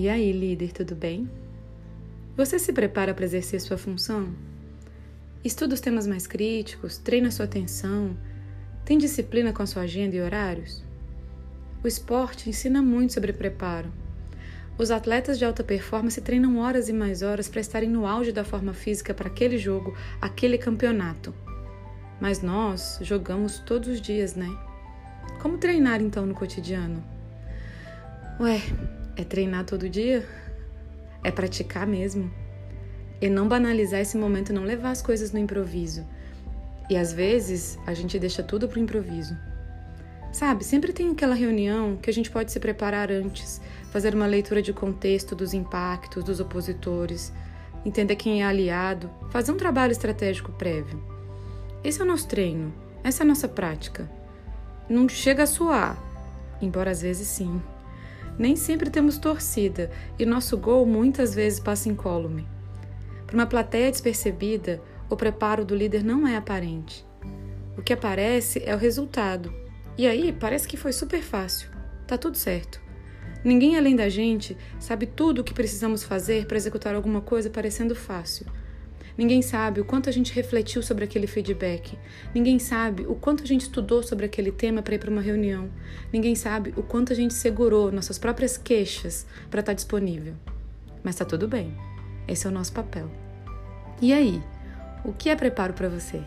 E aí, líder, tudo bem? Você se prepara para exercer sua função? Estuda os temas mais críticos, treina sua atenção, tem disciplina com a sua agenda e horários? O esporte ensina muito sobre preparo. Os atletas de alta performance treinam horas e mais horas para estarem no auge da forma física para aquele jogo, aquele campeonato. Mas nós jogamos todos os dias, né? Como treinar então no cotidiano? Ué, é treinar todo dia? É praticar mesmo? E não banalizar esse momento, não levar as coisas no improviso. E às vezes a gente deixa tudo pro improviso. Sabe, sempre tem aquela reunião que a gente pode se preparar antes, fazer uma leitura de contexto dos impactos, dos opositores, entender quem é aliado, fazer um trabalho estratégico prévio. Esse é o nosso treino, essa é a nossa prática. Não chega a suar, embora às vezes sim. Nem sempre temos torcida e nosso gol muitas vezes passa incólume. Para uma plateia despercebida, o preparo do líder não é aparente. O que aparece é o resultado. E aí parece que foi super fácil. Tá tudo certo. Ninguém além da gente sabe tudo o que precisamos fazer para executar alguma coisa parecendo fácil. Ninguém sabe o quanto a gente refletiu sobre aquele feedback. Ninguém sabe o quanto a gente estudou sobre aquele tema para ir para uma reunião. Ninguém sabe o quanto a gente segurou nossas próprias queixas para estar tá disponível. Mas tá tudo bem. Esse é o nosso papel. E aí, o que é preparo para você?